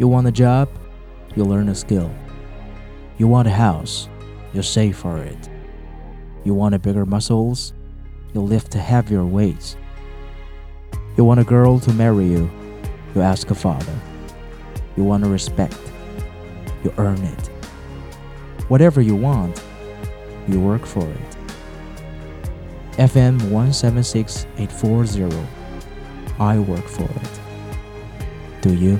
You want a job? You learn a skill. You want a house? You save for it. You want a bigger muscles? You lift heavier weights. You want a girl to marry you? You ask a father. You want a respect? You earn it. Whatever you want, you work for it. FM 176840. I work for it. Do you?